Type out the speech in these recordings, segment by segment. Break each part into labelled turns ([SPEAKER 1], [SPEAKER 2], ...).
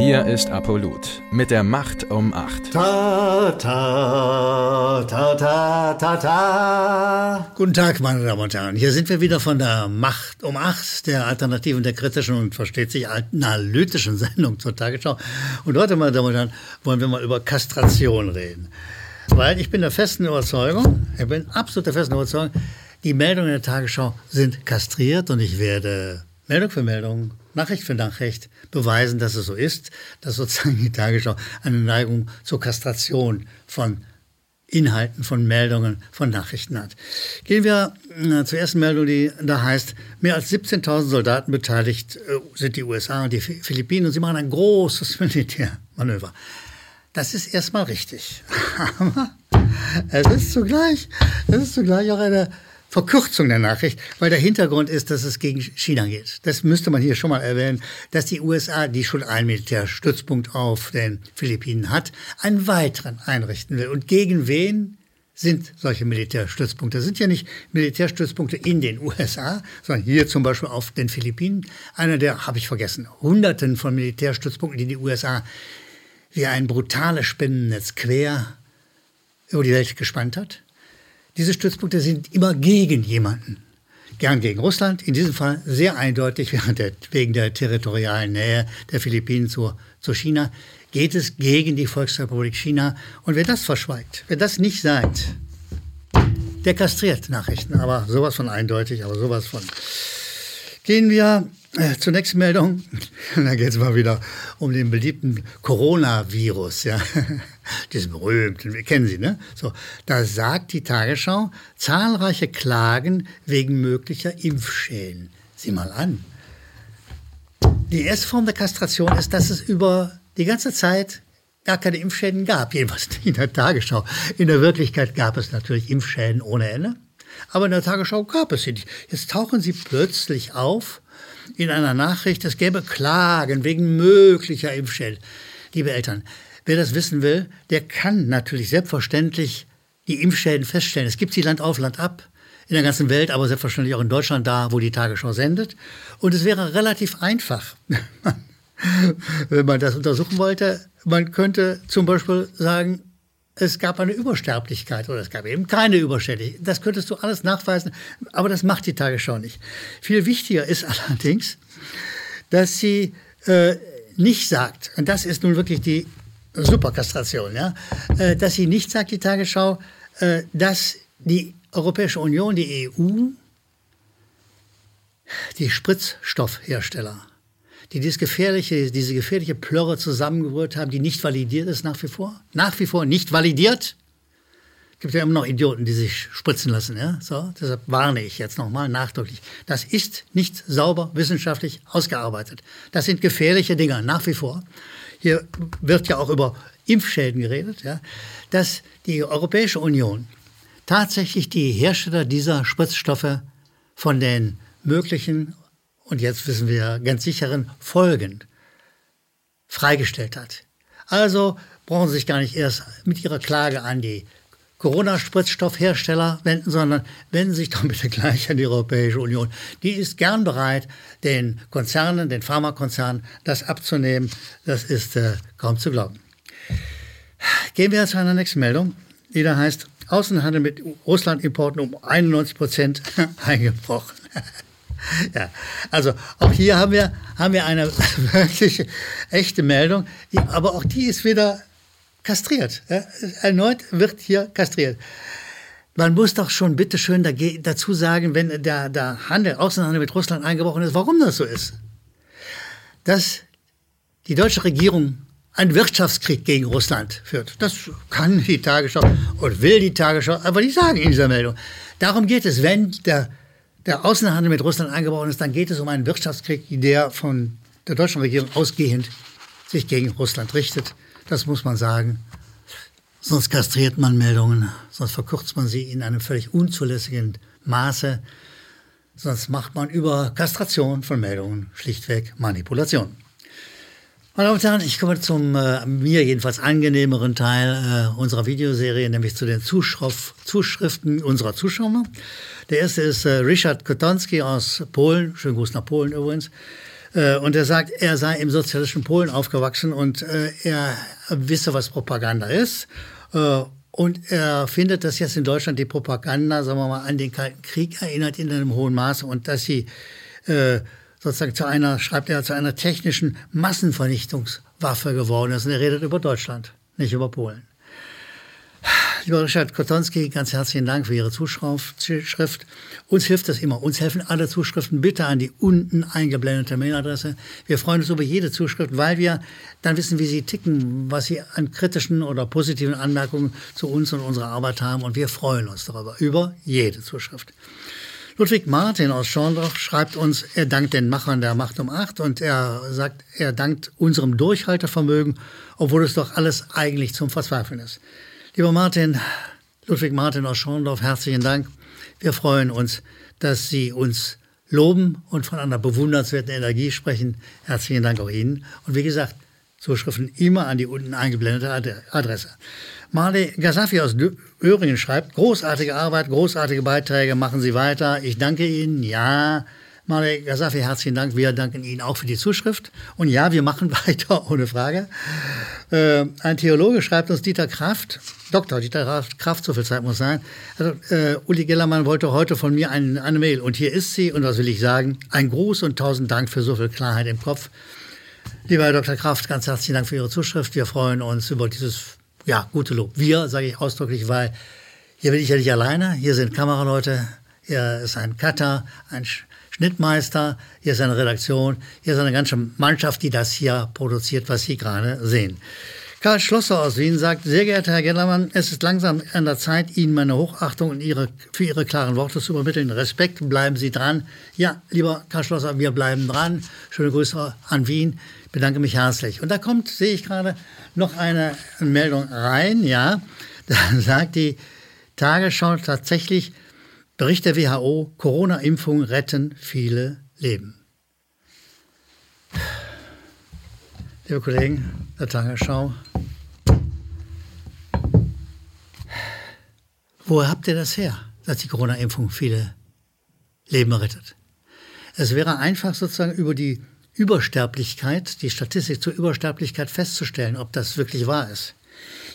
[SPEAKER 1] Hier ist Apollut mit der Macht um 8.
[SPEAKER 2] Ta, ta, ta, ta, ta, ta.
[SPEAKER 3] Guten Tag, meine Damen und Herren. Hier sind wir wieder von der Macht um 8, der alternativen, der kritischen und versteht sich analytischen Sendung zur Tagesschau. Und heute, meine Damen und Herren, wollen wir mal über Kastration reden. Weil ich bin der festen Überzeugung, ich bin absolut der festen Überzeugung, die Meldungen der Tagesschau sind kastriert und ich werde Meldung für Meldung Nachricht für Nachricht beweisen, dass es so ist, dass sozusagen die Tagesschau eine Neigung zur Kastration von Inhalten, von Meldungen, von Nachrichten hat. Gehen wir äh, zur ersten Meldung, die da heißt, mehr als 17.000 Soldaten beteiligt äh, sind die USA und die Philippinen und sie machen ein großes Militärmanöver. Das ist erstmal richtig. Aber es ist zugleich, es ist zugleich auch eine Verkürzung der Nachricht, weil der Hintergrund ist, dass es gegen China geht. Das müsste man hier schon mal erwähnen, dass die USA, die schon einen Militärstützpunkt auf den Philippinen hat, einen weiteren einrichten will. Und gegen wen sind solche Militärstützpunkte? Das sind ja nicht Militärstützpunkte in den USA, sondern hier zum Beispiel auf den Philippinen. Einer der, habe ich vergessen, Hunderten von Militärstützpunkten, die die USA wie ein brutales Spinnennetz quer über die Welt gespannt hat. Diese Stützpunkte sind immer gegen jemanden. Gern gegen Russland, in diesem Fall sehr eindeutig wegen der territorialen Nähe der Philippinen zu, zu China, geht es gegen die Volksrepublik China. Und wer das verschweigt, wer das nicht sagt, der kastriert Nachrichten, aber sowas von eindeutig, aber sowas von. Gehen wir äh, zur nächsten Meldung. Da geht es mal wieder um den beliebten Coronavirus, ja. Diesen berühmten, wir kennen Sie, ne? So, da sagt die Tagesschau zahlreiche Klagen wegen möglicher Impfschäden. Sieh mal an. Die erste Form der Kastration ist, dass es über die ganze Zeit gar keine Impfschäden gab, jedenfalls in der Tagesschau. In der Wirklichkeit gab es natürlich Impfschäden ohne Ende, aber in der Tagesschau gab es sie nicht. Jetzt tauchen sie plötzlich auf in einer Nachricht, es gäbe Klagen wegen möglicher Impfschäden. Liebe Eltern, wer das wissen will, der kann natürlich selbstverständlich die Impfschäden feststellen. Es gibt sie Land auf, Land ab in der ganzen Welt, aber selbstverständlich auch in Deutschland da, wo die Tagesschau sendet. Und es wäre relativ einfach, wenn man das untersuchen wollte. Man könnte zum Beispiel sagen, es gab eine Übersterblichkeit oder es gab eben keine Übersterblichkeit. Das könntest du alles nachweisen, aber das macht die Tagesschau nicht. Viel wichtiger ist allerdings, dass sie äh, nicht sagt, und das ist nun wirklich die Superkastration, ja, äh, dass sie nicht sagt, die Tagesschau, äh, dass die Europäische Union, die EU, die Spritzstoffhersteller die dieses gefährliche, diese gefährliche Plörre zusammengerührt haben, die nicht validiert ist nach wie vor. Nach wie vor nicht validiert. Es gibt ja immer noch Idioten, die sich spritzen lassen. Ja? So, deshalb warne ich jetzt nochmal nachdrücklich. Das ist nicht sauber wissenschaftlich ausgearbeitet. Das sind gefährliche Dinge, nach wie vor. Hier wird ja auch über Impfschäden geredet, ja? dass die Europäische Union tatsächlich die Hersteller dieser Spritzstoffe von den möglichen und jetzt wissen wir ganz sicheren Folgen freigestellt hat. Also brauchen Sie sich gar nicht erst mit Ihrer Klage an die Corona-Spritzstoffhersteller wenden, sondern wenden sich doch bitte gleich an die Europäische Union. Die ist gern bereit, den Konzernen, den Pharmakonzernen das abzunehmen. Das ist äh, kaum zu glauben. Gehen wir zu einer nächsten Meldung, die da heißt, Außenhandel mit Russland-Importen um 91 Prozent eingebrochen. Ja, also auch hier haben wir, haben wir eine wirklich echte Meldung, aber auch die ist wieder kastriert. Erneut wird hier kastriert. Man muss doch schon bitteschön dazu sagen, wenn der, der Handel, Außenhandel mit Russland eingebrochen ist, warum das so ist. Dass die deutsche Regierung einen Wirtschaftskrieg gegen Russland führt. Das kann die Tagesschau und will die Tagesschau, aber die sagen in dieser Meldung. Darum geht es, wenn der der Außenhandel mit Russland eingebrochen ist, dann geht es um einen Wirtschaftskrieg, der von der deutschen Regierung ausgehend sich gegen Russland richtet. Das muss man sagen. Sonst kastriert man Meldungen, sonst verkürzt man sie in einem völlig unzulässigen Maße. Sonst macht man über Kastration von Meldungen schlichtweg Manipulation. Meine Damen und Herren, ich komme zum äh, mir jedenfalls angenehmeren Teil äh, unserer Videoserie, nämlich zu den Zuschrift, Zuschriften unserer Zuschauer. Der erste ist äh, Richard Kotonski aus Polen. Schönen Gruß nach Polen übrigens. Äh, und er sagt, er sei im sozialistischen Polen aufgewachsen und äh, er wisse, was Propaganda ist. Äh, und er findet, dass jetzt in Deutschland die Propaganda, sagen wir mal, an den Kalten Krieg erinnert in einem hohen Maße und dass sie sozusagen zu einer, schreibt er, zu einer technischen Massenvernichtungswaffe geworden ist. Und er redet über Deutschland, nicht über Polen. Lieber Richard Kotonski, ganz herzlichen Dank für Ihre Zuschrift. Uns hilft das immer. Uns helfen alle Zuschriften bitte an die unten eingeblendete Mailadresse. Wir freuen uns über jede Zuschrift, weil wir dann wissen, wie Sie ticken, was Sie an kritischen oder positiven Anmerkungen zu uns und unserer Arbeit haben. Und wir freuen uns darüber, über jede Zuschrift. Ludwig Martin aus Schorndorf schreibt uns, er dankt den Machern der Macht um acht und er sagt, er dankt unserem Durchhaltevermögen, obwohl es doch alles eigentlich zum Verzweifeln ist. Lieber Martin, Ludwig Martin aus Schorndorf, herzlichen Dank. Wir freuen uns, dass Sie uns loben und von einer bewundernswerten Energie sprechen. Herzlichen Dank auch Ihnen. Und wie gesagt, Zuschriften immer an die unten eingeblendete Adresse. Marley Gasafi aus Öhringen schreibt, großartige Arbeit, großartige Beiträge, machen Sie weiter. Ich danke Ihnen. Ja, Marley Gasafi, herzlichen Dank. Wir danken Ihnen auch für die Zuschrift. Und ja, wir machen weiter, ohne Frage. Äh, ein Theologe schreibt uns Dieter Kraft, Dr. Dieter Kraft, so viel Zeit muss sein. Also, äh, Uli Gellermann wollte heute von mir ein, eine Mail. Und hier ist sie. Und was will ich sagen? Ein Gruß und tausend Dank für so viel Klarheit im Kopf. Lieber Herr Dr. Kraft, ganz herzlichen Dank für Ihre Zuschrift. Wir freuen uns über dieses ja, gute Lob. Wir, sage ich ausdrücklich, weil hier bin ich ja nicht alleine. Hier sind Kameraleute, hier ist ein Cutter, ein Schnittmeister, hier ist eine Redaktion, hier ist eine ganze Mannschaft, die das hier produziert, was Sie gerade sehen. Karl Schlosser aus Wien sagt, sehr geehrter Herr Gellermann, es ist langsam an der Zeit, Ihnen meine Hochachtung und Ihre, für Ihre klaren Worte zu übermitteln. Respekt, bleiben Sie dran. Ja, lieber Karl Schlosser, wir bleiben dran. Schöne Grüße an Wien. Ich bedanke mich herzlich. Und da kommt, sehe ich gerade, noch eine Meldung rein. Ja, da sagt die Tagesschau tatsächlich, Bericht der WHO, Corona-Impfungen retten viele Leben. Liebe Kollegen der Tagesschau, woher habt ihr das her, dass die Corona-Impfung viele Leben rettet? Es wäre einfach sozusagen über die Übersterblichkeit, die Statistik zur Übersterblichkeit festzustellen, ob das wirklich wahr ist.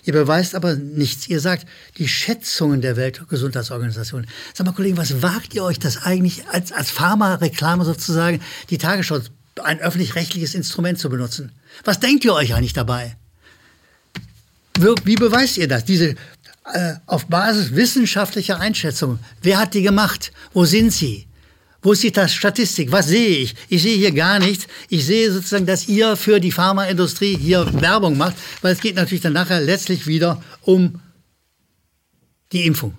[SPEAKER 3] Ihr beweist aber nichts. Ihr sagt, die Schätzungen der Weltgesundheitsorganisation. Sag mal, Kollegen, was wagt ihr euch das eigentlich als, als Pharma-Reklame sozusagen, die Tagesschau, ein öffentlich-rechtliches Instrument zu benutzen? Was denkt ihr euch eigentlich dabei? Wie beweist ihr das? Diese äh, auf Basis wissenschaftlicher Einschätzungen. Wer hat die gemacht? Wo sind sie? Wo ist die Statistik? Was sehe ich? Ich sehe hier gar nichts. Ich sehe sozusagen, dass ihr für die Pharmaindustrie hier Werbung macht, weil es geht natürlich dann nachher letztlich wieder um die Impfung.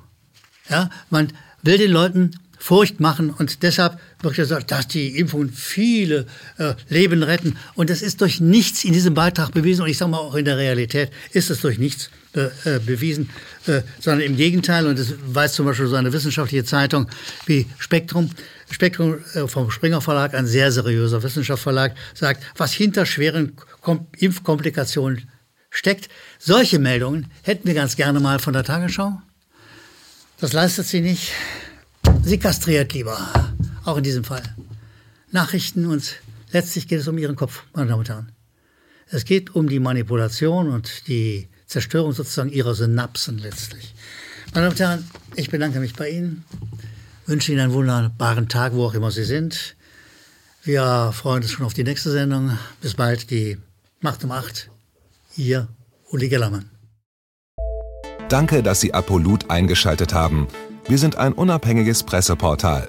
[SPEAKER 3] Ja, man will den Leuten Furcht machen und deshalb wird gesagt, dass die Impfungen viele äh, Leben retten. Und das ist durch nichts in diesem Beitrag bewiesen und ich sage mal auch in der Realität ist es durch nichts äh, bewiesen, äh, sondern im Gegenteil. Und das weiß zum Beispiel so eine wissenschaftliche Zeitung wie Spektrum. Spektrum äh, vom Springer Verlag, ein sehr seriöser Wissenschaftsverlag, sagt, was hinter schweren Kom Impfkomplikationen steckt. Solche Meldungen hätten wir ganz gerne mal von der Tagesschau. Das leistet sie nicht. Sie kastriert lieber, auch in diesem Fall. Nachrichten und letztlich geht es um Ihren Kopf, meine Damen und Herren. Es geht um die Manipulation und die Zerstörung sozusagen Ihrer Synapsen letztlich. Meine Damen und Herren, ich bedanke mich bei Ihnen, wünsche Ihnen einen wunderbaren Tag, wo auch immer Sie sind. Wir freuen uns schon auf die nächste Sendung. Bis bald, die Macht um acht. Ihr Uli Gellermann.
[SPEAKER 1] Danke, dass Sie Apolut eingeschaltet haben. Wir sind ein unabhängiges Presseportal.